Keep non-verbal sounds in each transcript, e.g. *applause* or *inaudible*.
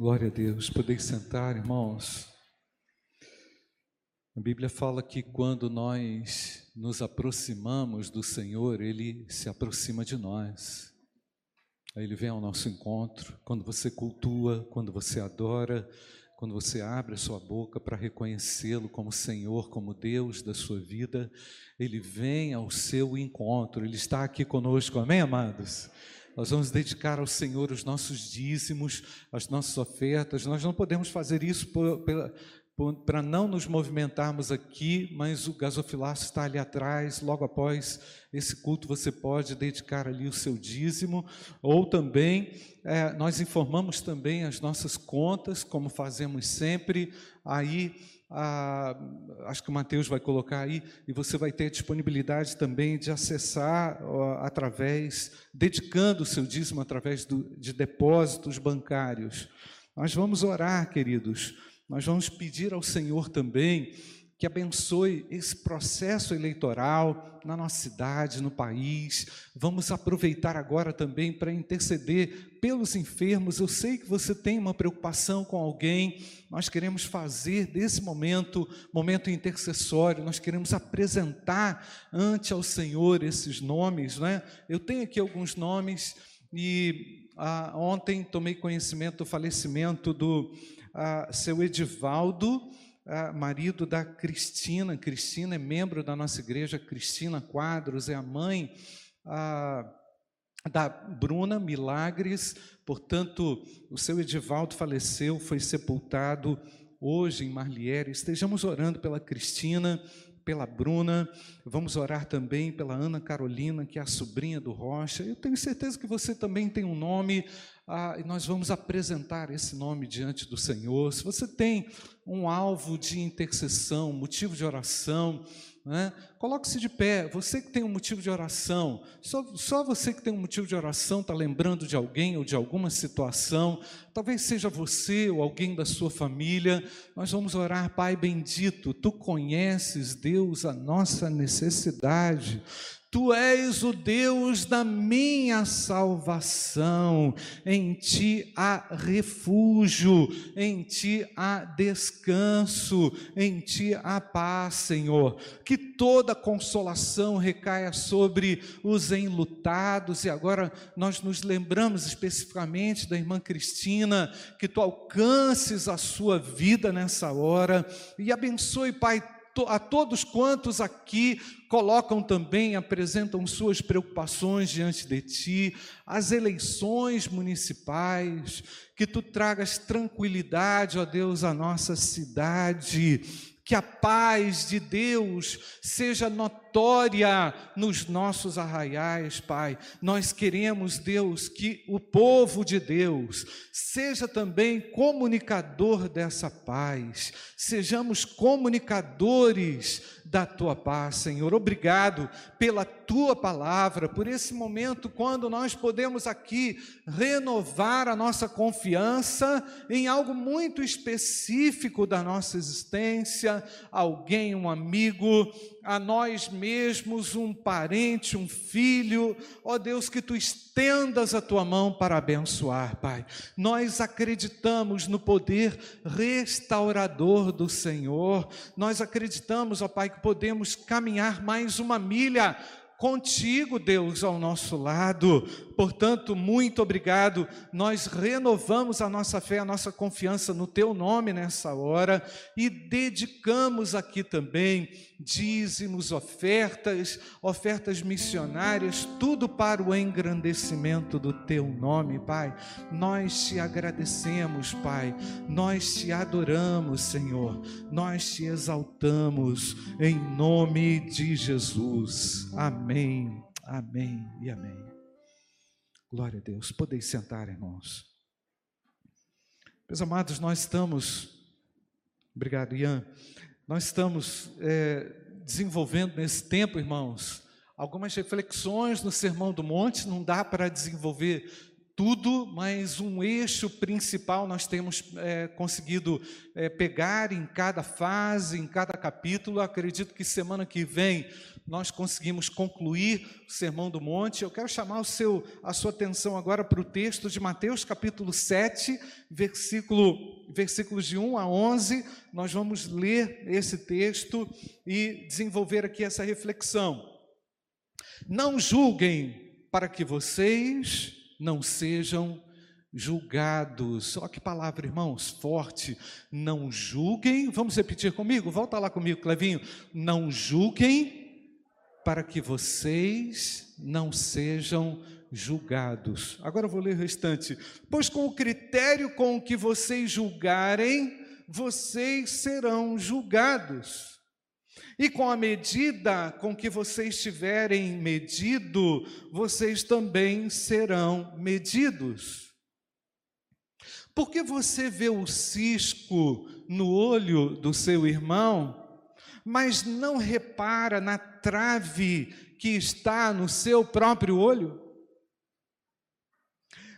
Glória a Deus. Podeis sentar, irmãos. A Bíblia fala que quando nós nos aproximamos do Senhor, Ele se aproxima de nós. Aí Ele vem ao nosso encontro. Quando você cultua, quando você adora, quando você abre a sua boca para reconhecê-lo como Senhor, como Deus da sua vida, Ele vem ao seu encontro. Ele está aqui conosco. Amém, amados? Nós vamos dedicar ao Senhor os nossos dízimos, as nossas ofertas. Nós não podemos fazer isso para não nos movimentarmos aqui, mas o gasofilácio está ali atrás. Logo após esse culto, você pode dedicar ali o seu dízimo. Ou também, é, nós informamos também as nossas contas, como fazemos sempre. Aí ah, acho que o Mateus vai colocar aí, e você vai ter disponibilidade também de acessar através, dedicando o seu dízimo através do, de depósitos bancários. Nós vamos orar, queridos, nós vamos pedir ao Senhor também que abençoe esse processo eleitoral na nossa cidade, no país. Vamos aproveitar agora também para interceder pelos enfermos. Eu sei que você tem uma preocupação com alguém. Nós queremos fazer desse momento, momento intercessório, nós queremos apresentar ante ao Senhor esses nomes, né? Eu tenho aqui alguns nomes e ah, ontem tomei conhecimento do falecimento do ah, seu Edivaldo marido da Cristina. Cristina é membro da nossa igreja, Cristina Quadros é a mãe da Bruna Milagres. Portanto, o seu Edivaldo faleceu, foi sepultado hoje em Marliere. Estejamos orando pela Cristina, pela Bruna, vamos orar também pela Ana Carolina, que é a sobrinha do Rocha. Eu tenho certeza que você também tem um nome ah, e nós vamos apresentar esse nome diante do Senhor. Se você tem um alvo de intercessão, motivo de oração, né? Coloque-se de pé. Você que tem um motivo de oração, só, só você que tem um motivo de oração está lembrando de alguém ou de alguma situação. Talvez seja você ou alguém da sua família. Nós vamos orar, Pai bendito. Tu conheces, Deus, a nossa necessidade. Tu és o Deus da minha salvação, em ti há refúgio, em ti há descanso, em ti há paz, Senhor. Que toda consolação recaia sobre os enlutados, e agora nós nos lembramos especificamente da irmã Cristina, que tu alcances a sua vida nessa hora e abençoe, Pai, a todos quantos aqui colocam também, apresentam suas preocupações diante de ti, as eleições municipais, que tu tragas tranquilidade, ó Deus, à nossa cidade, que a paz de Deus seja notória nos nossos arraiais, Pai. Nós queremos, Deus, que o povo de Deus seja também comunicador dessa paz, sejamos comunicadores da tua paz, Senhor. Obrigado pela tua palavra, por esse momento quando nós podemos aqui renovar a nossa confiança em algo muito específico da nossa existência, alguém, um amigo, a nós mesmos, um parente, um filho. Ó Deus, que tu estendas a tua mão para abençoar, Pai. Nós acreditamos no poder restaurador do Senhor. Nós acreditamos, ó Pai, que podemos caminhar mais uma milha contigo, Deus, ao nosso lado. Portanto, muito obrigado. Nós renovamos a nossa fé, a nossa confiança no teu nome nessa hora e dedicamos aqui também dízimos, ofertas, ofertas missionárias, tudo para o engrandecimento do teu nome, Pai. Nós te agradecemos, Pai. Nós te adoramos, Senhor. Nós te exaltamos em nome de Jesus. Amém. Amém e amém. Glória a Deus. Podeis sentar, irmãos. Meus amados, nós estamos. Obrigado, Ian. Nós estamos é, desenvolvendo nesse tempo, irmãos, algumas reflexões no Sermão do Monte, não dá para desenvolver tudo, mas um eixo principal nós temos é, conseguido é, pegar em cada fase, em cada capítulo. Acredito que semana que vem nós conseguimos concluir o Sermão do Monte. Eu quero chamar seu, a sua atenção agora para o texto de Mateus capítulo 7, versículo, versículos de 1 a 11. Nós vamos ler esse texto e desenvolver aqui essa reflexão. Não julguem para que vocês não sejam julgados. Olha que palavra, irmãos, forte. Não julguem, vamos repetir comigo? Volta lá comigo, Clevinho. Não julguem para que vocês não sejam julgados. Agora eu vou ler o restante. Pois com o critério com que vocês julgarem, vocês serão julgados. E com a medida com que vocês tiverem medido, vocês também serão medidos. Porque você vê o cisco no olho do seu irmão, mas não repara na trave que está no seu próprio olho?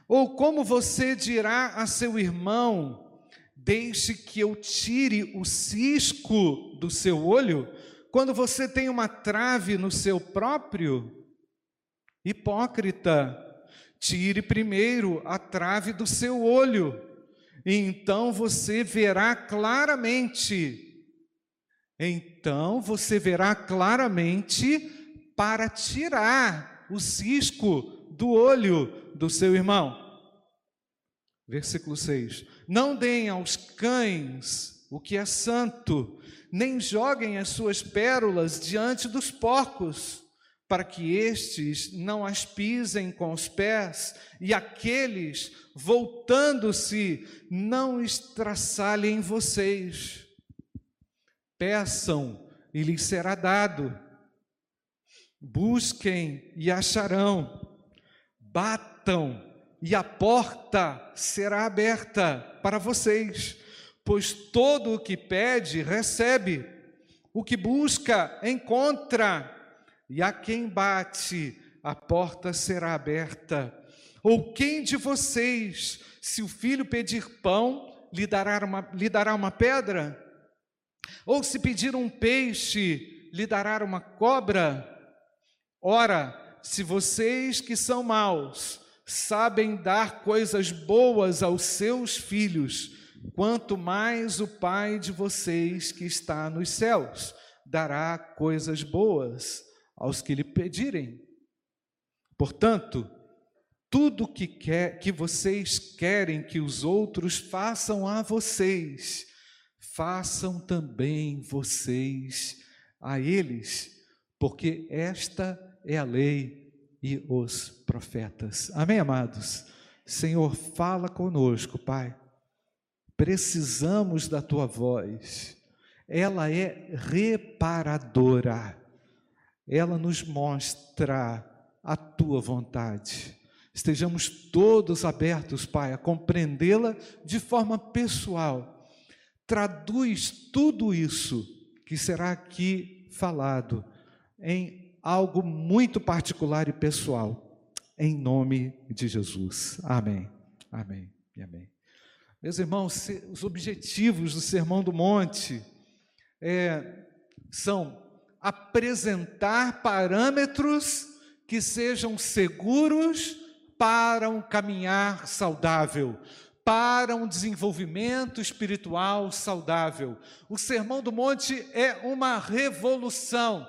Ou como você dirá a seu irmão: Deixe que eu tire o cisco do seu olho, quando você tem uma trave no seu próprio? Hipócrita, tire primeiro a trave do seu olho, e então você verá claramente. Então você verá claramente para tirar o cisco do olho do seu irmão. Versículo 6: Não deem aos cães o que é santo, nem joguem as suas pérolas diante dos porcos, para que estes não as pisem com os pés, e aqueles, voltando-se, não estraçalhem vocês. Peçam e lhes será dado. Busquem e acharão. Batam e a porta será aberta para vocês pois todo o que pede, recebe, o que busca, encontra, e a quem bate, a porta será aberta. Ou quem de vocês, se o filho pedir pão, lhe dará uma, lhe dará uma pedra? Ou se pedir um peixe, lhe dará uma cobra? Ora, se vocês que são maus sabem dar coisas boas aos seus filhos, quanto mais o Pai de vocês que está nos céus dará coisas boas aos que lhe pedirem. Portanto, tudo que quer que vocês querem que os outros façam a vocês, façam também vocês a eles, porque esta é a lei e os profetas. Amém, amados. Senhor, fala conosco, Pai precisamos da tua voz. Ela é reparadora. Ela nos mostra a tua vontade. Estejamos todos abertos, Pai, a compreendê-la de forma pessoal. Traduz tudo isso que será aqui falado em algo muito particular e pessoal, em nome de Jesus. Amém. Amém e amém. Meus irmãos, os objetivos do Sermão do Monte é, são apresentar parâmetros que sejam seguros para um caminhar saudável, para um desenvolvimento espiritual saudável. O Sermão do Monte é uma revolução,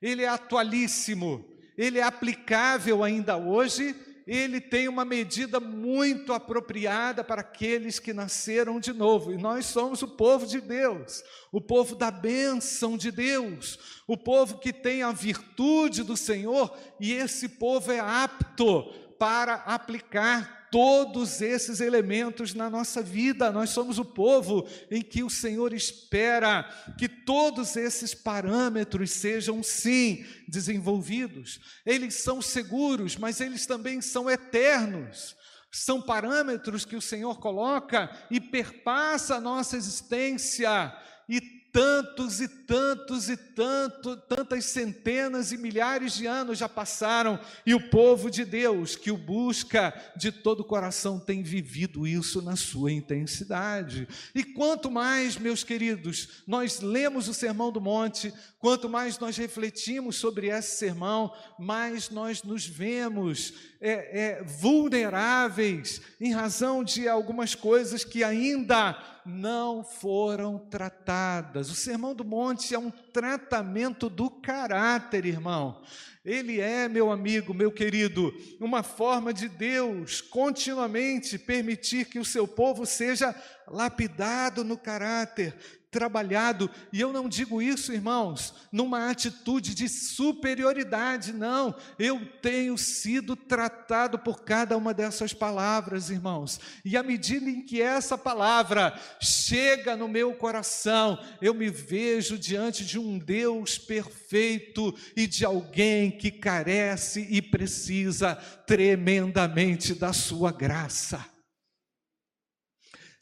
ele é atualíssimo, ele é aplicável ainda hoje ele tem uma medida muito apropriada para aqueles que nasceram de novo. E nós somos o povo de Deus, o povo da bênção de Deus, o povo que tem a virtude do Senhor, e esse povo é apto para aplicar todos esses elementos na nossa vida. Nós somos o povo em que o Senhor espera que todos esses parâmetros sejam, sim, desenvolvidos. Eles são seguros, mas eles também são eternos. São parâmetros que o Senhor coloca e perpassa a nossa existência e tantos e tantos e tanto, tantas centenas e milhares de anos já passaram e o povo de Deus que o busca de todo o coração tem vivido isso na sua intensidade. E quanto mais, meus queridos, nós lemos o Sermão do Monte, quanto mais nós refletimos sobre esse sermão, mais nós nos vemos é, é, vulneráveis em razão de algumas coisas que ainda não foram tratadas. O Sermão do Monte é um tratamento do caráter, irmão. Ele é, meu amigo, meu querido, uma forma de Deus continuamente permitir que o seu povo seja lapidado no caráter, trabalhado, e eu não digo isso, irmãos, numa atitude de superioridade, não. Eu tenho sido tratado por cada uma dessas palavras, irmãos, e à medida em que essa palavra chega no meu coração, eu me vejo diante de um Deus perfeito e de alguém que carece e precisa tremendamente da sua graça.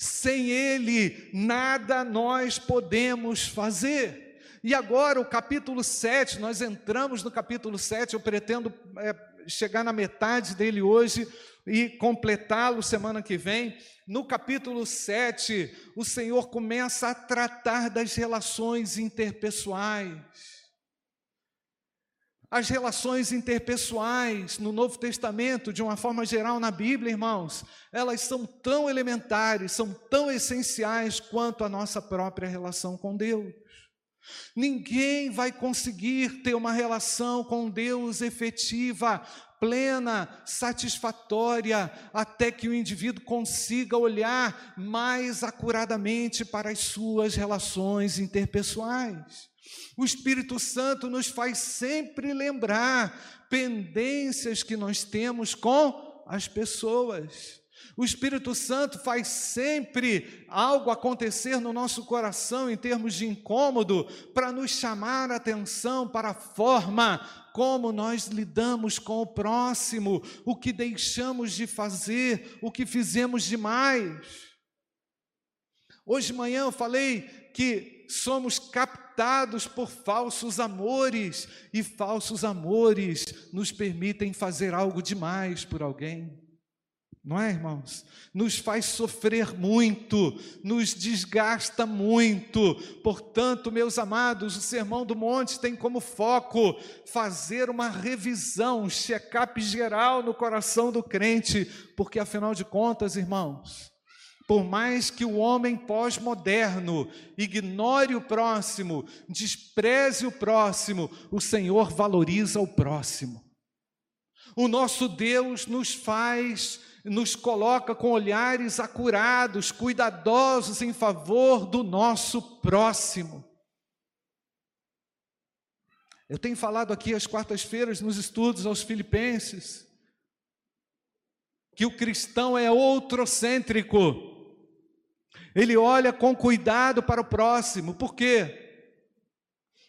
Sem Ele, nada nós podemos fazer. E agora, o capítulo 7, nós entramos no capítulo 7, eu pretendo é, chegar na metade dele hoje e completá-lo semana que vem. No capítulo 7, o Senhor começa a tratar das relações interpessoais. As relações interpessoais no Novo Testamento, de uma forma geral na Bíblia, irmãos, elas são tão elementares, são tão essenciais quanto a nossa própria relação com Deus. Ninguém vai conseguir ter uma relação com Deus efetiva, plena, satisfatória, até que o indivíduo consiga olhar mais acuradamente para as suas relações interpessoais. O Espírito Santo nos faz sempre lembrar pendências que nós temos com as pessoas. O Espírito Santo faz sempre algo acontecer no nosso coração em termos de incômodo para nos chamar a atenção para a forma como nós lidamos com o próximo, o que deixamos de fazer, o que fizemos demais. Hoje de manhã eu falei que somos captados por falsos amores, e falsos amores nos permitem fazer algo demais por alguém. Não é, irmãos? Nos faz sofrer muito, nos desgasta muito. Portanto, meus amados, o Sermão do Monte tem como foco fazer uma revisão, um check-up geral no coração do crente, porque afinal de contas, irmãos, por mais que o homem pós-moderno ignore o próximo, despreze o próximo, o Senhor valoriza o próximo. O nosso Deus nos faz, nos coloca com olhares acurados, cuidadosos em favor do nosso próximo. Eu tenho falado aqui às quartas-feiras nos estudos aos Filipenses que o cristão é outrocêntrico. Ele olha com cuidado para o próximo, por quê?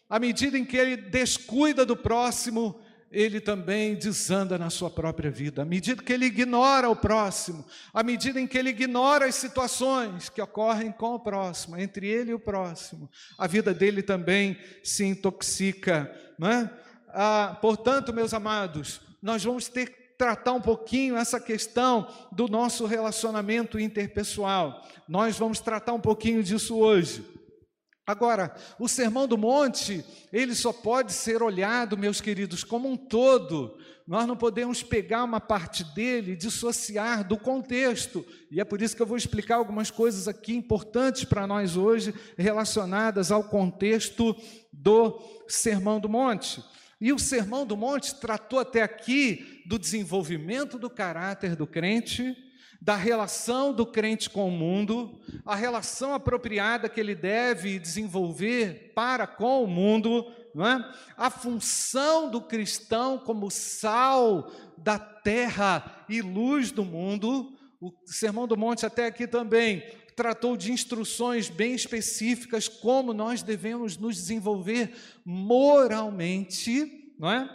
À medida em que ele descuida do próximo, ele também desanda na sua própria vida. À medida que ele ignora o próximo, à medida em que ele ignora as situações que ocorrem com o próximo, entre ele e o próximo, a vida dele também se intoxica. Não é? ah, portanto, meus amados, nós vamos ter tratar um pouquinho essa questão do nosso relacionamento interpessoal. Nós vamos tratar um pouquinho disso hoje. Agora, o Sermão do Monte, ele só pode ser olhado, meus queridos, como um todo. Nós não podemos pegar uma parte dele e dissociar do contexto. E é por isso que eu vou explicar algumas coisas aqui importantes para nós hoje, relacionadas ao contexto do Sermão do Monte. E o Sermão do Monte tratou até aqui do desenvolvimento do caráter do crente, da relação do crente com o mundo, a relação apropriada que ele deve desenvolver para com o mundo, é? a função do cristão como sal da terra e luz do mundo. O Sermão do Monte, até aqui também, tratou de instruções bem específicas como nós devemos nos desenvolver moralmente, não é?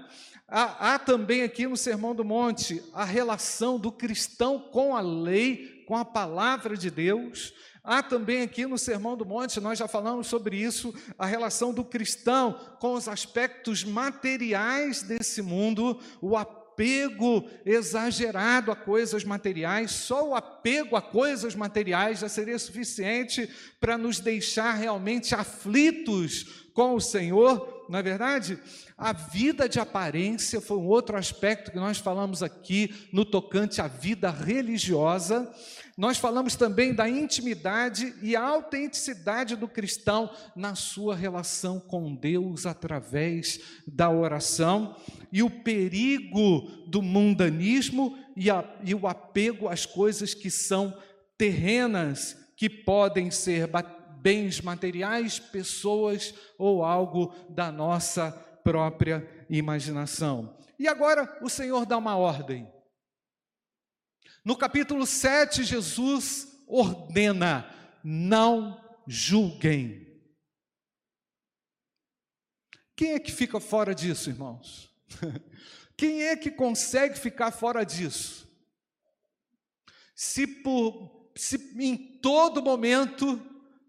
Há, há, também aqui no Sermão do Monte a relação do cristão com a lei, com a palavra de Deus. Há também aqui no Sermão do Monte, nós já falamos sobre isso, a relação do cristão com os aspectos materiais desse mundo, o apego exagerado a coisas materiais, só o apego a coisas materiais já seria suficiente para nos deixar realmente aflitos com o Senhor, não é verdade? A vida de aparência foi um outro aspecto que nós falamos aqui no tocante à vida religiosa. Nós falamos também da intimidade e autenticidade do cristão na sua relação com Deus através da oração e o perigo do mundanismo e, a, e o apego às coisas que são terrenas, que podem ser bens materiais, pessoas ou algo da nossa própria imaginação. E agora o Senhor dá uma ordem. No capítulo 7, Jesus ordena: não julguem. Quem é que fica fora disso, irmãos? *laughs* Quem é que consegue ficar fora disso? Se, por, se em todo momento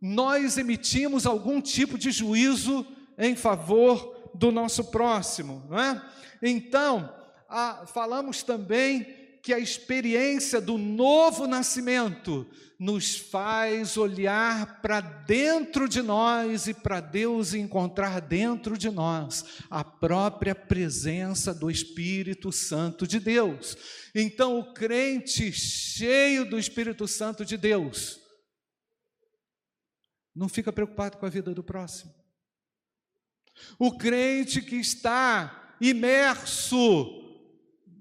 nós emitimos algum tipo de juízo em favor do nosso próximo, não é? Então, a, falamos também que a experiência do novo nascimento nos faz olhar para dentro de nós e para Deus encontrar dentro de nós a própria presença do Espírito Santo de Deus. Então, o crente cheio do Espírito Santo de Deus não fica preocupado com a vida do próximo. O crente que está imerso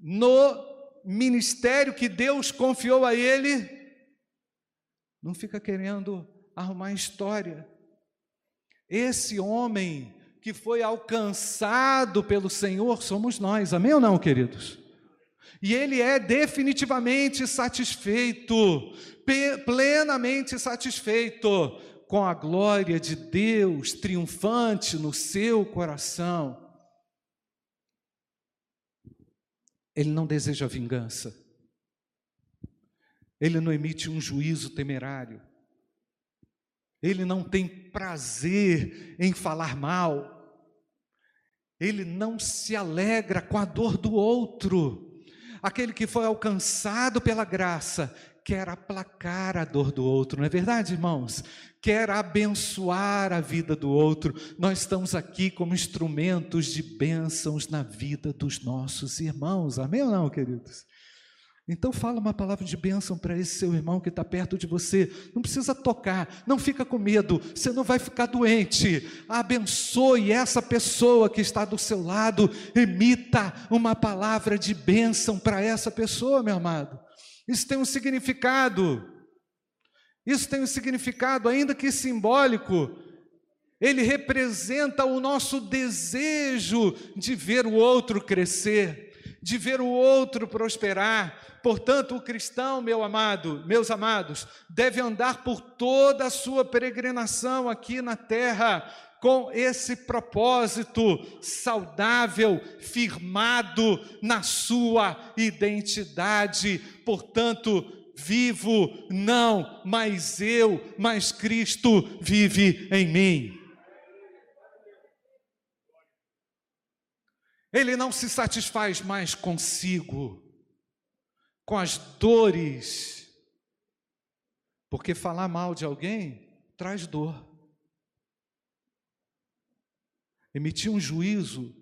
no ministério que Deus confiou a ele, não fica querendo arrumar história. Esse homem que foi alcançado pelo Senhor somos nós, amém ou não, queridos? E ele é definitivamente satisfeito, plenamente satisfeito com a glória de Deus triunfante no seu coração. Ele não deseja vingança. Ele não emite um juízo temerário. Ele não tem prazer em falar mal. Ele não se alegra com a dor do outro. Aquele que foi alcançado pela graça quer aplacar a dor do outro, não é verdade, irmãos? Quer abençoar a vida do outro. Nós estamos aqui como instrumentos de bênçãos na vida dos nossos irmãos, amém ou não, queridos? Então fala uma palavra de bênção para esse seu irmão que está perto de você. Não precisa tocar, não fica com medo, você não vai ficar doente. Abençoe essa pessoa que está do seu lado, emita uma palavra de bênção para essa pessoa, meu amado. Isso tem um significado. Isso tem um significado, ainda que simbólico. Ele representa o nosso desejo de ver o outro crescer, de ver o outro prosperar. Portanto, o cristão, meu amado, meus amados, deve andar por toda a sua peregrinação aqui na terra com esse propósito saudável, firmado na sua identidade. Portanto, vivo não mais eu, mas Cristo vive em mim. Ele não se satisfaz mais consigo, com as dores, porque falar mal de alguém traz dor. emitir um juízo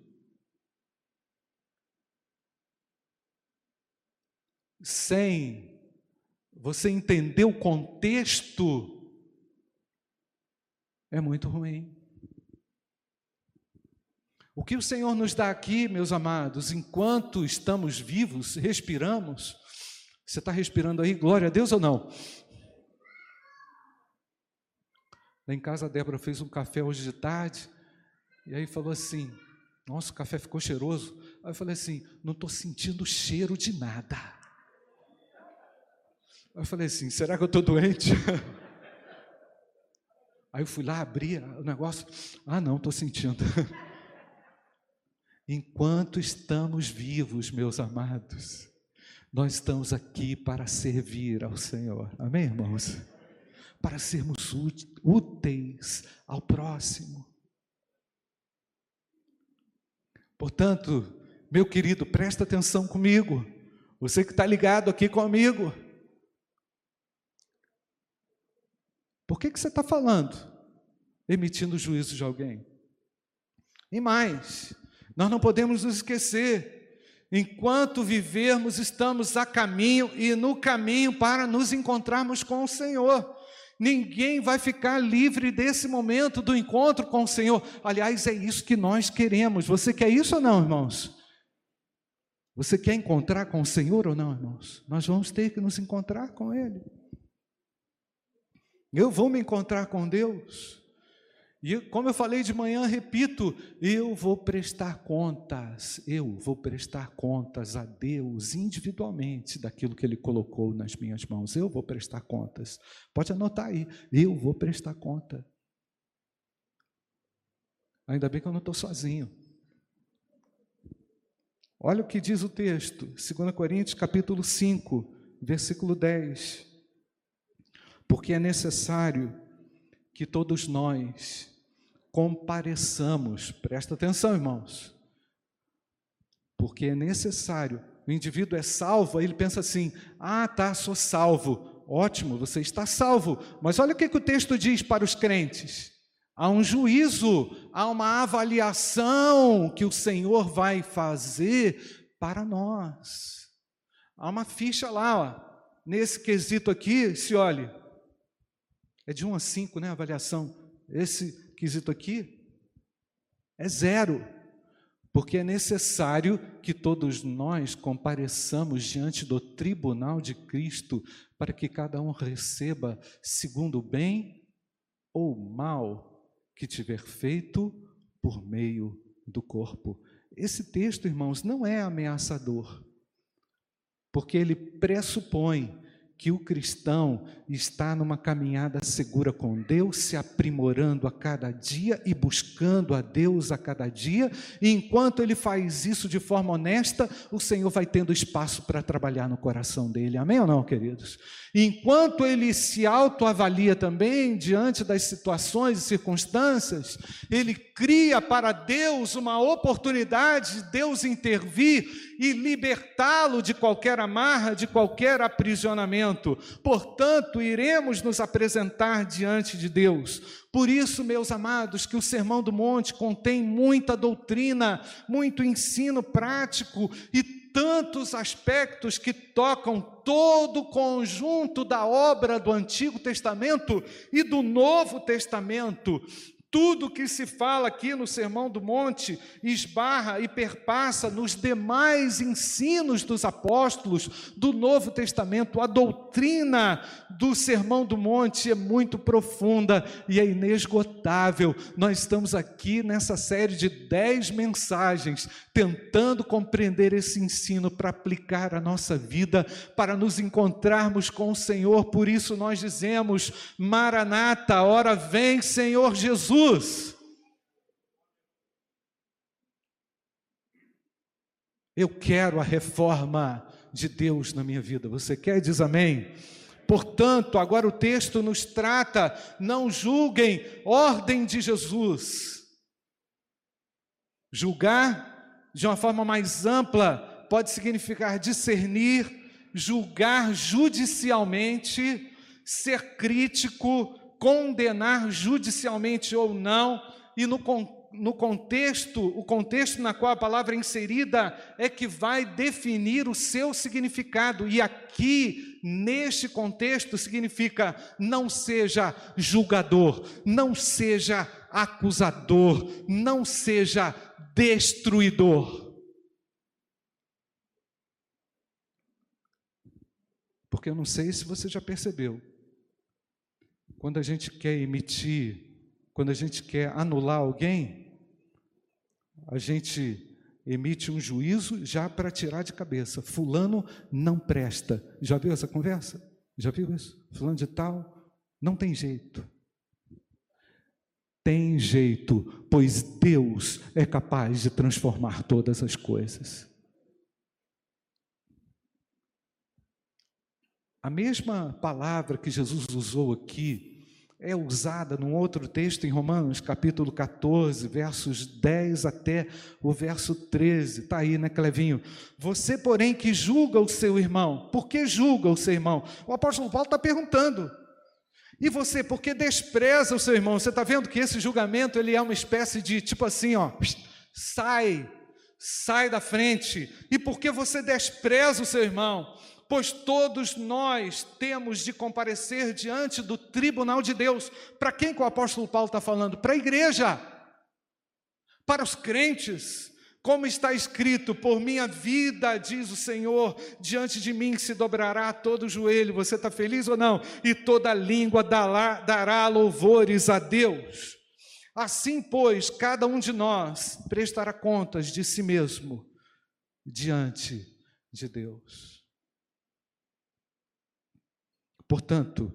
sem você entender o contexto é muito ruim. O que o Senhor nos dá aqui, meus amados, enquanto estamos vivos, respiramos, você está respirando aí, glória a Deus ou não? Lá em casa a Débora fez um café hoje de tarde, e aí falou assim: Nossa, o café ficou cheiroso. Aí eu falei assim: Não estou sentindo cheiro de nada. Aí eu falei assim: Será que eu estou doente? *laughs* Aí eu fui lá abrir o negócio. Ah, não, estou sentindo. *laughs* Enquanto estamos vivos, meus amados, Nós estamos aqui para servir ao Senhor. Amém, irmãos? Para sermos úteis ao próximo. Portanto, meu querido, presta atenção comigo. Você que está ligado aqui comigo. Por que, que você está falando? Emitindo juízo de alguém. E mais, nós não podemos nos esquecer, enquanto vivermos, estamos a caminho e no caminho para nos encontrarmos com o Senhor. Ninguém vai ficar livre desse momento do encontro com o Senhor. Aliás, é isso que nós queremos. Você quer isso ou não, irmãos? Você quer encontrar com o Senhor ou não, irmãos? Nós vamos ter que nos encontrar com Ele. Eu vou me encontrar com Deus. E como eu falei de manhã, repito, eu vou prestar contas, eu vou prestar contas a Deus individualmente daquilo que Ele colocou nas minhas mãos. Eu vou prestar contas. Pode anotar aí, eu vou prestar conta. Ainda bem que eu não estou sozinho. Olha o que diz o texto, 2 Coríntios capítulo 5, versículo 10. Porque é necessário que todos nós compareçamos. Presta atenção, irmãos. Porque é necessário. O indivíduo é salvo, aí ele pensa assim: ah, tá, sou salvo. Ótimo, você está salvo. Mas olha o que, que o texto diz para os crentes: há um juízo, há uma avaliação que o Senhor vai fazer para nós. Há uma ficha lá, ó. nesse quesito aqui, se olhe, é de 1 a 5, né? A avaliação. Esse quesito aqui é zero, porque é necessário que todos nós compareçamos diante do tribunal de Cristo para que cada um receba segundo o bem ou mal que tiver feito por meio do corpo. Esse texto, irmãos, não é ameaçador, porque ele pressupõe que o cristão está numa caminhada segura com Deus, se aprimorando a cada dia e buscando a Deus a cada dia, e enquanto ele faz isso de forma honesta, o Senhor vai tendo espaço para trabalhar no coração dele. Amém ou não, queridos? Enquanto ele se autoavalia também diante das situações e circunstâncias, ele cria para Deus uma oportunidade de Deus intervir e libertá-lo de qualquer amarra, de qualquer aprisionamento. Portanto, iremos nos apresentar diante de Deus. Por isso, meus amados, que o Sermão do Monte contém muita doutrina, muito ensino prático e tantos aspectos que tocam todo o conjunto da obra do Antigo Testamento e do Novo Testamento. Tudo que se fala aqui no Sermão do Monte esbarra e perpassa nos demais ensinos dos apóstolos do Novo Testamento. A doutrina do Sermão do Monte é muito profunda e é inesgotável. Nós estamos aqui nessa série de dez mensagens, tentando compreender esse ensino para aplicar a nossa vida, para nos encontrarmos com o Senhor. Por isso nós dizemos: Maranata, hora vem, Senhor Jesus. Eu quero a reforma de Deus na minha vida. Você quer? Diz amém. Portanto, agora o texto nos trata, não julguem, ordem de Jesus. Julgar, de uma forma mais ampla, pode significar discernir, julgar judicialmente, ser crítico, condenar judicialmente ou não, e no, no contexto, o contexto na qual a palavra é inserida é que vai definir o seu significado, e aqui, neste contexto, significa não seja julgador, não seja acusador, não seja destruidor. Porque eu não sei se você já percebeu, quando a gente quer emitir, quando a gente quer anular alguém, a gente emite um juízo já para tirar de cabeça. Fulano não presta. Já viu essa conversa? Já viu isso? Fulano de tal não tem jeito. Tem jeito, pois Deus é capaz de transformar todas as coisas. A mesma palavra que Jesus usou aqui é usada num outro texto em Romanos, capítulo 14, versos 10 até o verso 13. Está aí, né, Clevinho? Você, porém, que julga o seu irmão, por que julga o seu irmão? O apóstolo Paulo está perguntando. E você, por que despreza o seu irmão? Você está vendo que esse julgamento ele é uma espécie de tipo assim, ó, sai, sai da frente. E por que você despreza o seu irmão? pois todos nós temos de comparecer diante do tribunal de Deus. Para quem que o apóstolo Paulo está falando? Para a igreja, para os crentes. Como está escrito, por minha vida, diz o Senhor, diante de mim se dobrará todo o joelho. Você está feliz ou não? E toda língua dará, dará louvores a Deus. Assim, pois, cada um de nós prestará contas de si mesmo diante de Deus. Portanto,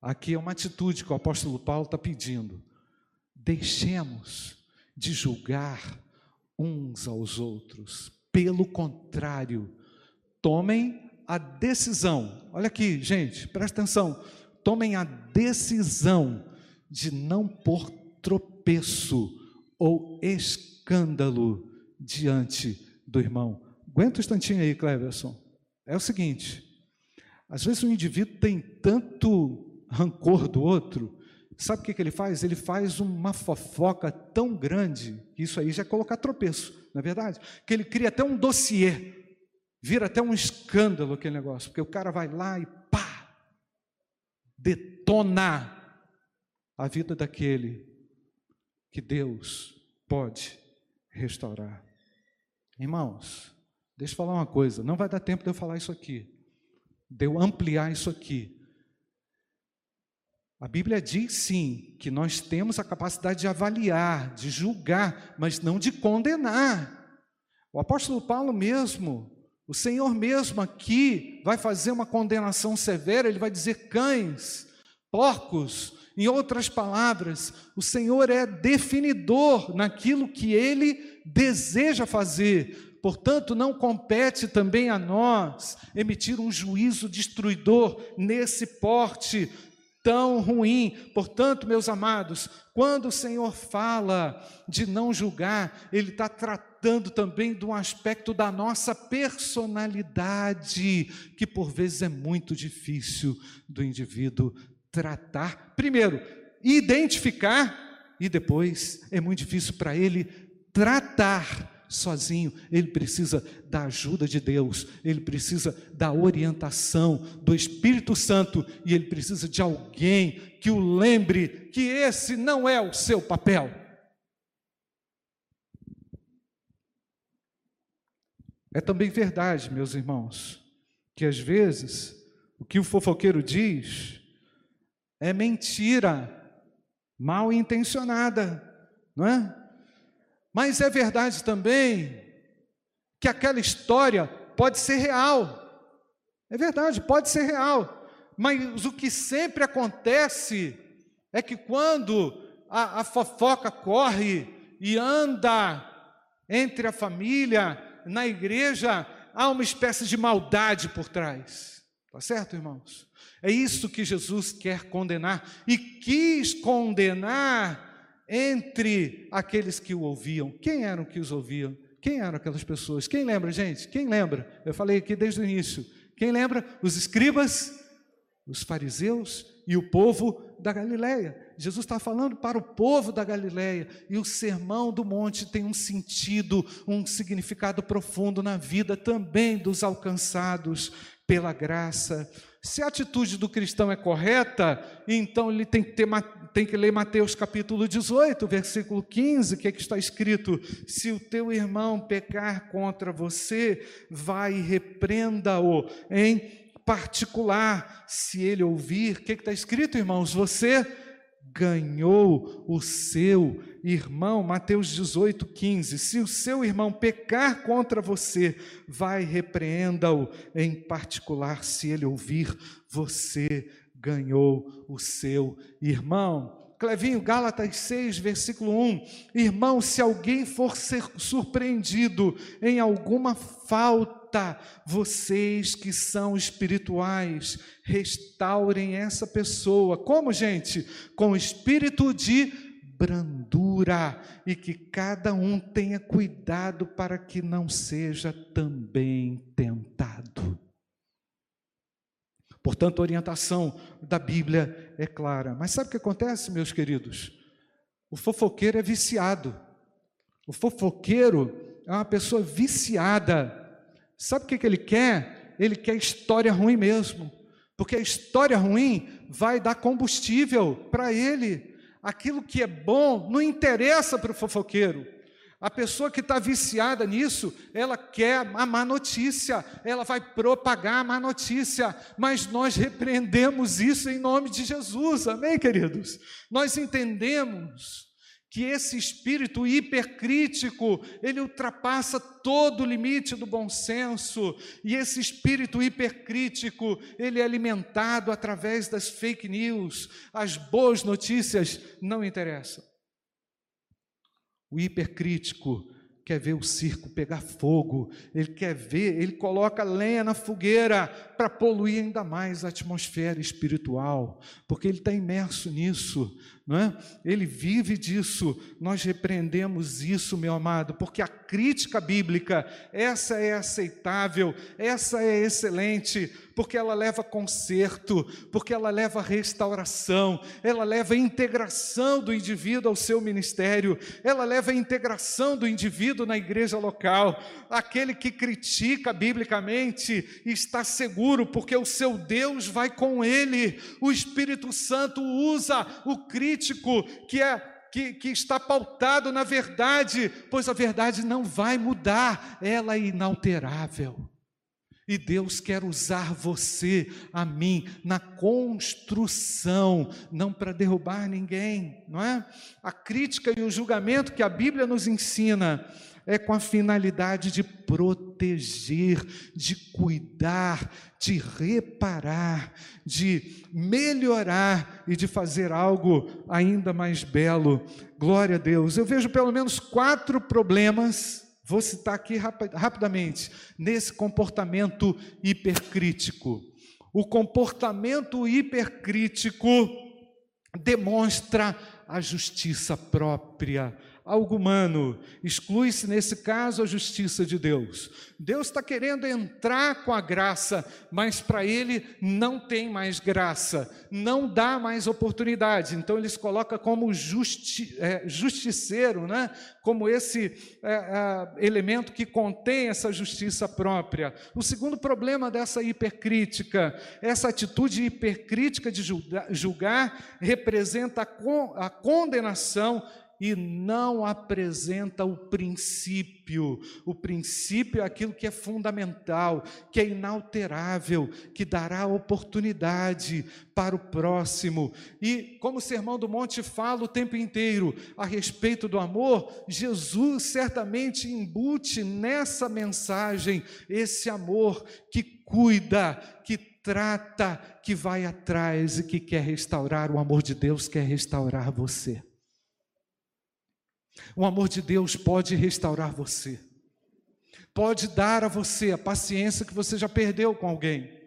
aqui é uma atitude que o apóstolo Paulo está pedindo. Deixemos de julgar uns aos outros. Pelo contrário, tomem a decisão. Olha aqui, gente, presta atenção. Tomem a decisão de não pôr tropeço ou escândalo diante do irmão. Aguenta um instantinho aí, Cleverson. É o seguinte: às vezes o indivíduo tem tanto rancor do outro, sabe o que, que ele faz? Ele faz uma fofoca tão grande, que isso aí já é colocar tropeço, não é verdade? Que ele cria até um dossiê, vira até um escândalo aquele negócio, porque o cara vai lá e pá, detona a vida daquele que Deus pode restaurar. Irmãos, deixa eu falar uma coisa, não vai dar tempo de eu falar isso aqui de eu ampliar isso aqui. A Bíblia diz sim que nós temos a capacidade de avaliar, de julgar, mas não de condenar. O apóstolo Paulo mesmo, o Senhor mesmo aqui vai fazer uma condenação severa, ele vai dizer cães, porcos, em outras palavras, o Senhor é definidor naquilo que ele deseja fazer, Portanto, não compete também a nós emitir um juízo destruidor nesse porte tão ruim. Portanto, meus amados, quando o Senhor fala de não julgar, Ele está tratando também de um aspecto da nossa personalidade, que por vezes é muito difícil do indivíduo tratar. Primeiro, identificar, e depois é muito difícil para ele tratar sozinho, ele precisa da ajuda de Deus, ele precisa da orientação do Espírito Santo e ele precisa de alguém que o lembre que esse não é o seu papel. É também verdade, meus irmãos, que às vezes o que o fofoqueiro diz é mentira mal intencionada, não é? Mas é verdade também que aquela história pode ser real. É verdade, pode ser real. Mas o que sempre acontece é que quando a, a fofoca corre e anda entre a família, na igreja, há uma espécie de maldade por trás. Tá certo, irmãos? É isso que Jesus quer condenar e quis condenar entre aqueles que o ouviam. Quem eram que os ouviam? Quem eram aquelas pessoas? Quem lembra, gente? Quem lembra? Eu falei aqui desde o início. Quem lembra? Os escribas, os fariseus e o povo da Galileia. Jesus está falando para o povo da Galileia e o sermão do monte tem um sentido, um significado profundo na vida também dos alcançados pela graça se a atitude do cristão é correta, então ele tem que, ter, tem que ler Mateus capítulo 18, versículo 15, que é que está escrito: Se o teu irmão pecar contra você, vai e repreenda-o em particular. Se ele ouvir, o é que está escrito, irmãos? Você ganhou o seu irmão, Mateus 18, 15. Se o seu irmão pecar contra você, vai repreenda-o em particular. Se ele ouvir, você ganhou o seu irmão. Clevinho, Gálatas 6, versículo 1. Irmão, se alguém for surpreendido em alguma falta, vocês que são espirituais, restaurem essa pessoa. Como, gente? Com espírito de brandura e que cada um tenha cuidado para que não seja também tentado. Portanto, a orientação da Bíblia é clara. Mas sabe o que acontece, meus queridos? O fofoqueiro é viciado. O fofoqueiro é uma pessoa viciada. Sabe o que, que ele quer? Ele quer história ruim mesmo. Porque a história ruim vai dar combustível para ele. Aquilo que é bom não interessa para o fofoqueiro. A pessoa que está viciada nisso, ela quer a má notícia, ela vai propagar a má notícia, mas nós repreendemos isso em nome de Jesus, amém, queridos? Nós entendemos que esse espírito hipercrítico, ele ultrapassa todo o limite do bom senso, e esse espírito hipercrítico, ele é alimentado através das fake news, as boas notícias não interessam. O hipercrítico quer ver o circo pegar fogo, ele quer ver, ele coloca lenha na fogueira para poluir ainda mais a atmosfera espiritual, porque ele está imerso nisso não é? Ele vive disso. Nós repreendemos isso, meu amado, porque a crítica bíblica, essa é aceitável, essa é excelente, porque ela leva conserto, porque ela leva restauração, ela leva integração do indivíduo ao seu ministério, ela leva integração do indivíduo na igreja local. Aquele que critica biblicamente está seguro, porque o seu Deus vai com ele. O Espírito Santo usa o crítico que é que, que, está pautado na verdade, pois a verdade não vai mudar, ela é inalterável. E Deus quer usar você, a mim, na construção, não para derrubar ninguém, não é? A crítica e o julgamento que a Bíblia nos ensina é com a finalidade de proteger, de cuidar, de reparar, de melhorar e de fazer algo ainda mais belo. Glória a Deus. Eu vejo pelo menos quatro problemas, vou citar aqui rapidamente, nesse comportamento hipercrítico. O comportamento hipercrítico demonstra a justiça própria algo humano, exclui-se nesse caso a justiça de Deus. Deus está querendo entrar com a graça, mas para ele não tem mais graça, não dá mais oportunidade. Então ele se coloca como justi é, justiceiro, né? como esse é, é, elemento que contém essa justiça própria. O segundo problema dessa hipercrítica, essa atitude hipercrítica de julgar, julgar representa a, con a condenação e não apresenta o princípio. O princípio é aquilo que é fundamental, que é inalterável, que dará oportunidade para o próximo. E como o Sermão do Monte fala o tempo inteiro a respeito do amor, Jesus certamente embute nessa mensagem esse amor que cuida, que trata, que vai atrás e que quer restaurar. O amor de Deus quer restaurar você. O amor de Deus pode restaurar você, pode dar a você a paciência que você já perdeu com alguém.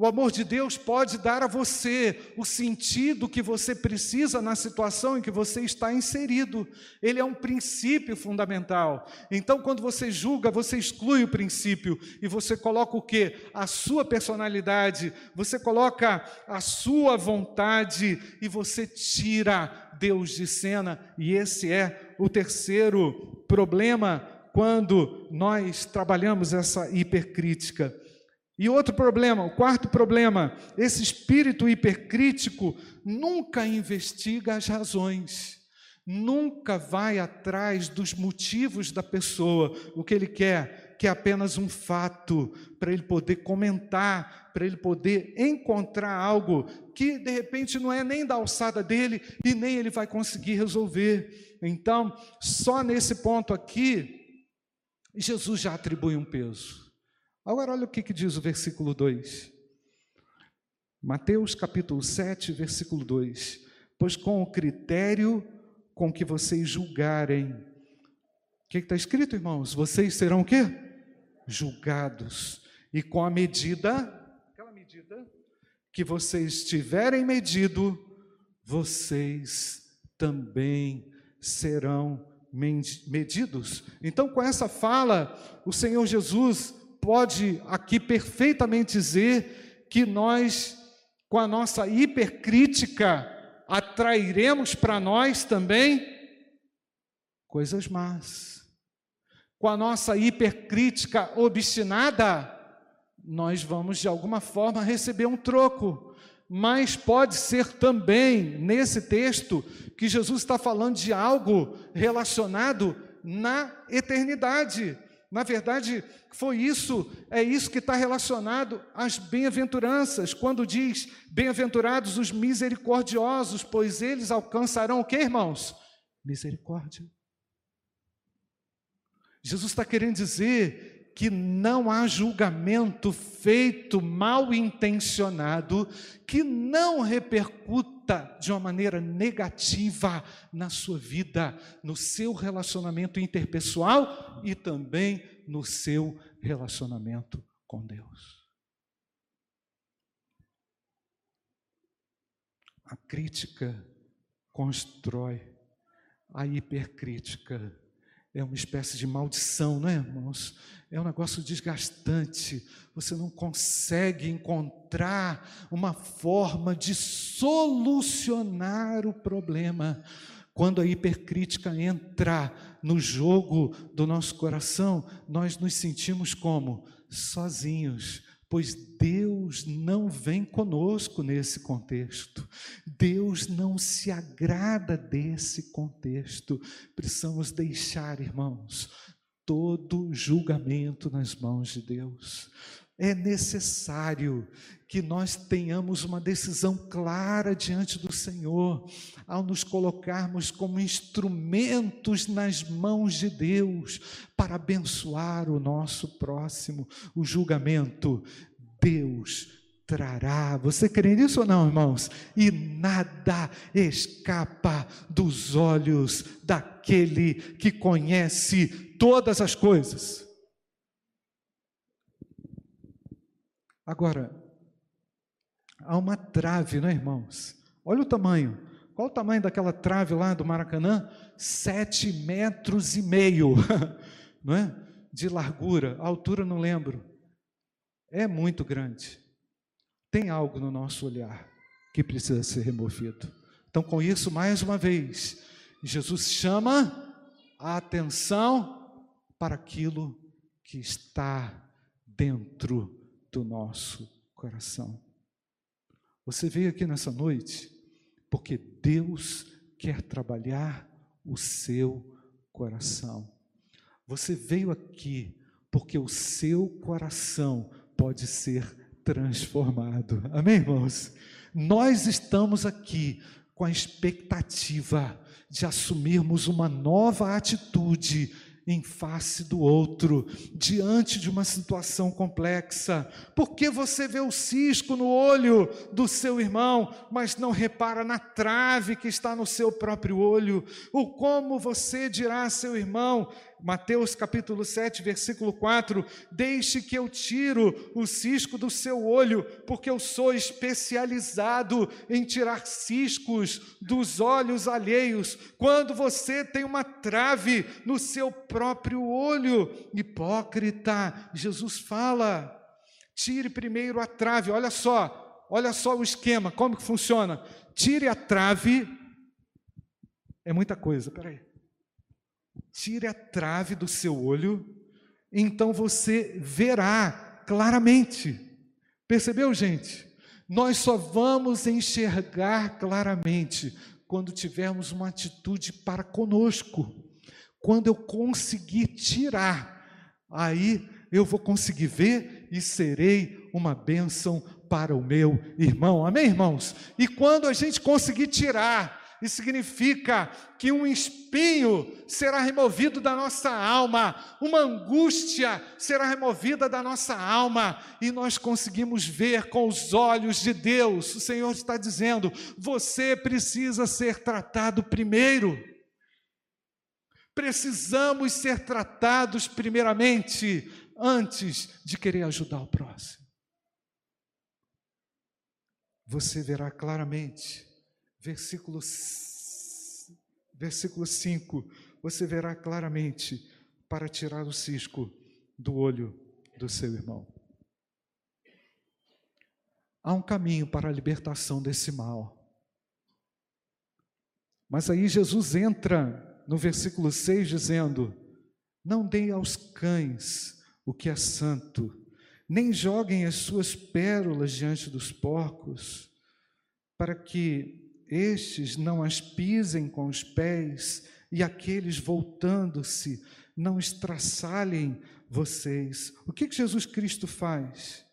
O amor de Deus pode dar a você o sentido que você precisa na situação em que você está inserido. Ele é um princípio fundamental. Então, quando você julga, você exclui o princípio e você coloca o que? A sua personalidade, você coloca a sua vontade e você tira Deus de cena. E esse é o terceiro problema quando nós trabalhamos essa hipercrítica. E outro problema, o quarto problema, esse espírito hipercrítico nunca investiga as razões, nunca vai atrás dos motivos da pessoa. O que ele quer? Que é apenas um fato, para ele poder comentar, para ele poder encontrar algo que de repente não é nem da alçada dele e nem ele vai conseguir resolver. Então, só nesse ponto aqui, Jesus já atribui um peso. Agora, olha o que, que diz o versículo 2. Mateus capítulo 7, versículo 2. pois com o critério com que vocês julgarem. O que está escrito, irmãos? Vocês serão o quê? Julgados. E com a medida, aquela medida que vocês tiverem medido, vocês também serão medidos. Então, com essa fala, o Senhor Jesus pode aqui perfeitamente dizer que nós, com a nossa hipercrítica, atrairemos para nós também coisas más. Com a nossa hipercrítica obstinada, nós vamos de alguma forma receber um troco. Mas pode ser também, nesse texto, que Jesus está falando de algo relacionado na eternidade. Na verdade, foi isso, é isso que está relacionado às bem-aventuranças, quando diz: Bem-aventurados os misericordiosos, pois eles alcançarão o que, irmãos? Misericórdia. Jesus está querendo dizer que não há julgamento feito mal intencionado que não repercuta de uma maneira negativa na sua vida, no seu relacionamento interpessoal e também no seu relacionamento com Deus. A crítica constrói, a hipercrítica é uma espécie de maldição, não é, irmãos? É um negócio desgastante. Você não consegue encontrar uma forma de solucionar o problema. Quando a hipercrítica entra no jogo do nosso coração, nós nos sentimos como sozinhos, pois Deus não vem conosco nesse contexto. Deus não se agrada desse contexto. Precisamos deixar, irmãos, todo julgamento nas mãos de Deus. É necessário que nós tenhamos uma decisão clara diante do Senhor, ao nos colocarmos como instrumentos nas mãos de Deus para abençoar o nosso próximo. O julgamento, Deus trará. Você crê nisso ou não, irmãos? E nada escapa dos olhos daquele que conhece todas as coisas. Agora, há uma trave, não é, irmãos? Olha o tamanho. Qual o tamanho daquela trave lá do Maracanã? Sete metros e meio, *laughs* não é? De largura, altura não lembro. É muito grande. Tem algo no nosso olhar que precisa ser removido. Então, com isso, mais uma vez, Jesus chama a atenção para aquilo que está dentro do nosso coração. Você veio aqui nessa noite porque Deus quer trabalhar o seu coração. Você veio aqui porque o seu coração pode ser transformado. Amém, irmãos? Nós estamos aqui com a expectativa de assumirmos uma nova atitude em face do outro, diante de uma situação complexa. Porque você vê o cisco no olho do seu irmão, mas não repara na trave que está no seu próprio olho? Ou como você dirá a seu irmão, Mateus capítulo 7, versículo 4: Deixe que eu tiro o cisco do seu olho, porque eu sou especializado em tirar ciscos dos olhos alheios. Quando você tem uma trave no seu próprio olho, hipócrita, Jesus fala: tire primeiro a trave, olha só, olha só o esquema, como que funciona. Tire a trave, é muita coisa, peraí tire a trave do seu olho, então você verá claramente. Percebeu, gente? Nós só vamos enxergar claramente quando tivermos uma atitude para conosco. Quando eu conseguir tirar, aí eu vou conseguir ver e serei uma bênção para o meu irmão. Amém, irmãos? E quando a gente conseguir tirar, e significa que um espinho será removido da nossa alma, uma angústia será removida da nossa alma, e nós conseguimos ver com os olhos de Deus. O Senhor está dizendo: você precisa ser tratado primeiro. Precisamos ser tratados primeiramente, antes de querer ajudar o próximo. Você verá claramente, versículo, versículo 5, você verá claramente para tirar o cisco do olho do seu irmão. Há um caminho para a libertação desse mal. Mas aí Jesus entra no versículo 6 dizendo: Não deem aos cães o que é santo, nem joguem as suas pérolas diante dos porcos, para que estes não as pisem com os pés e aqueles voltando-se não estraçalhem vocês. O que, que Jesus Cristo faz?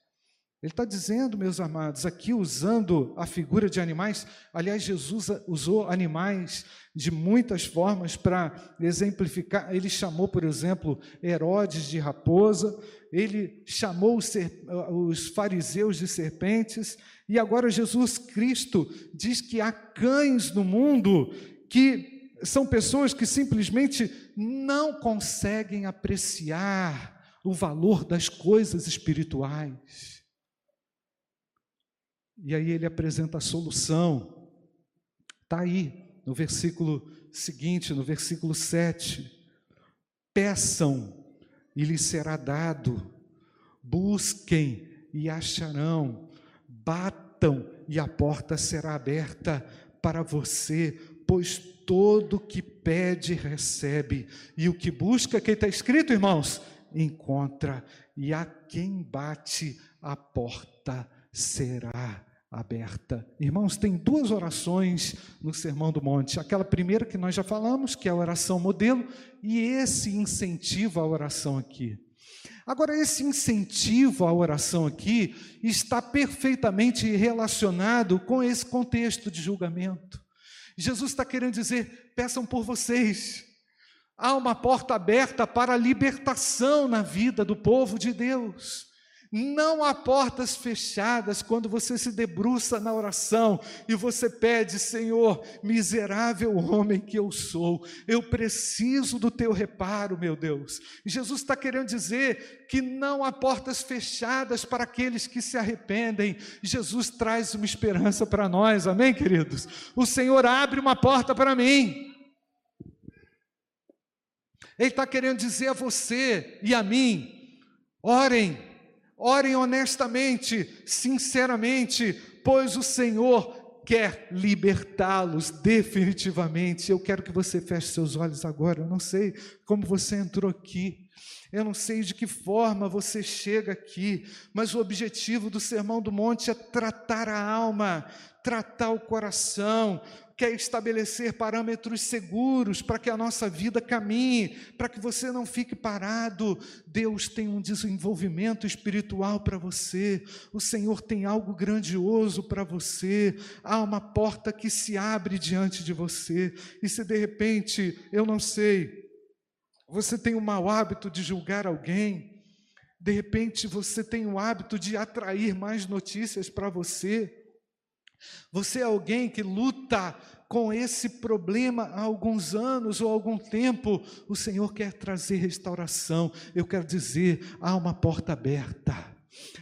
Ele está dizendo, meus amados, aqui usando a figura de animais, aliás, Jesus usou animais de muitas formas para exemplificar. Ele chamou, por exemplo, Herodes de raposa, ele chamou os fariseus de serpentes, e agora Jesus Cristo diz que há cães no mundo que são pessoas que simplesmente não conseguem apreciar o valor das coisas espirituais. E aí ele apresenta a solução. Está aí, no versículo seguinte, no versículo 7. Peçam e lhes será dado, busquem e acharão, batam e a porta será aberta para você, pois todo que pede recebe, e o que busca, que está escrito, irmãos, encontra, e a quem bate a porta será aberta. Irmãos, tem duas orações no Sermão do Monte. Aquela primeira que nós já falamos, que é a oração modelo, e esse incentivo à oração aqui. Agora, esse incentivo à oração aqui está perfeitamente relacionado com esse contexto de julgamento. Jesus está querendo dizer: peçam por vocês. Há uma porta aberta para a libertação na vida do povo de Deus. Não há portas fechadas quando você se debruça na oração e você pede, Senhor, miserável homem que eu sou, eu preciso do teu reparo, meu Deus. Jesus está querendo dizer que não há portas fechadas para aqueles que se arrependem. Jesus traz uma esperança para nós, amém, queridos? O Senhor abre uma porta para mim. Ele está querendo dizer a você e a mim: orem Orem honestamente, sinceramente, pois o Senhor quer libertá-los definitivamente. Eu quero que você feche seus olhos agora. Eu não sei como você entrou aqui. Eu não sei de que forma você chega aqui, mas o objetivo do Sermão do Monte é tratar a alma, tratar o coração, quer estabelecer parâmetros seguros para que a nossa vida caminhe, para que você não fique parado. Deus tem um desenvolvimento espiritual para você, o Senhor tem algo grandioso para você, há uma porta que se abre diante de você, e se de repente, eu não sei, você tem o mau hábito de julgar alguém, de repente você tem o hábito de atrair mais notícias para você, você é alguém que luta com esse problema há alguns anos ou algum tempo, o Senhor quer trazer restauração. Eu quero dizer, há uma porta aberta.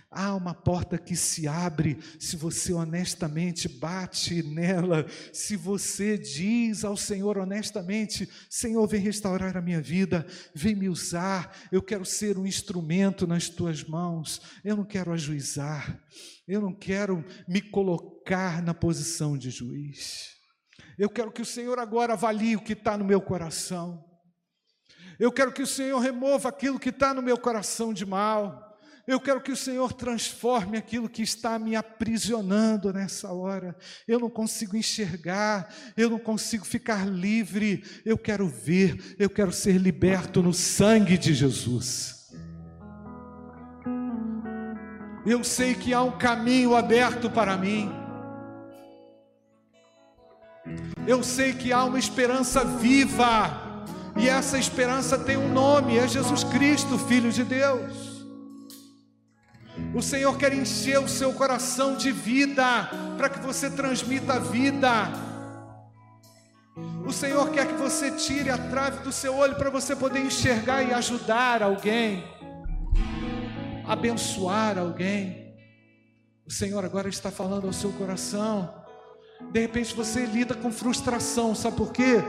Há uma porta que se abre se você honestamente bate nela, se você diz ao Senhor honestamente: Senhor, vem restaurar a minha vida, vem me usar, eu quero ser um instrumento nas tuas mãos, eu não quero ajuizar, eu não quero me colocar na posição de juiz. Eu quero que o Senhor agora avalie o que está no meu coração. Eu quero que o Senhor remova aquilo que está no meu coração de mal. Eu quero que o Senhor transforme aquilo que está me aprisionando nessa hora. Eu não consigo enxergar, eu não consigo ficar livre. Eu quero ver, eu quero ser liberto no sangue de Jesus. Eu sei que há um caminho aberto para mim. Eu sei que há uma esperança viva, e essa esperança tem um nome: é Jesus Cristo, Filho de Deus. O Senhor quer encher o seu coração de vida, para que você transmita a vida. O Senhor quer que você tire a trave do seu olho para você poder enxergar e ajudar alguém, abençoar alguém. O Senhor agora está falando ao seu coração. De repente você lida com frustração, sabe por quê?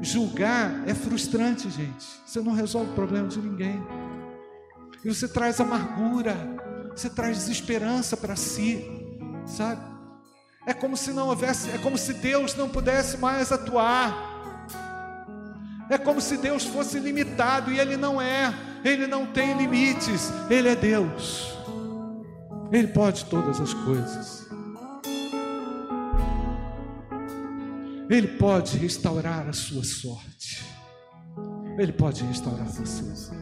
Julgar é frustrante, gente. Você não resolve o problema de ninguém. E você traz amargura, você traz desesperança para si, sabe? É como se não houvesse, é como se Deus não pudesse mais atuar. É como se Deus fosse limitado e ele não é. Ele não tem limites. Ele é Deus. Ele pode todas as coisas. Ele pode restaurar a sua sorte. Ele pode restaurar você.